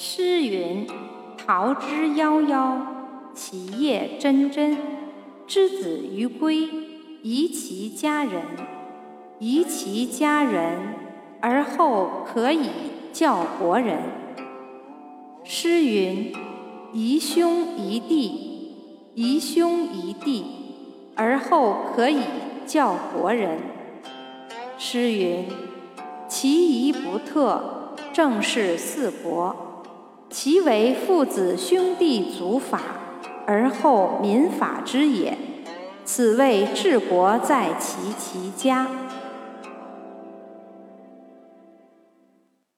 诗云：“桃之夭夭，其叶蓁蓁。之子于归，宜其家人。宜其家人，而后可以教国人。”诗云：“宜兄宜弟，宜兄宜弟，而后可以教国人。”诗云：“其仪不特，正是四国。”其为父子兄弟祖法，而后民法之也。此谓治国在齐其家。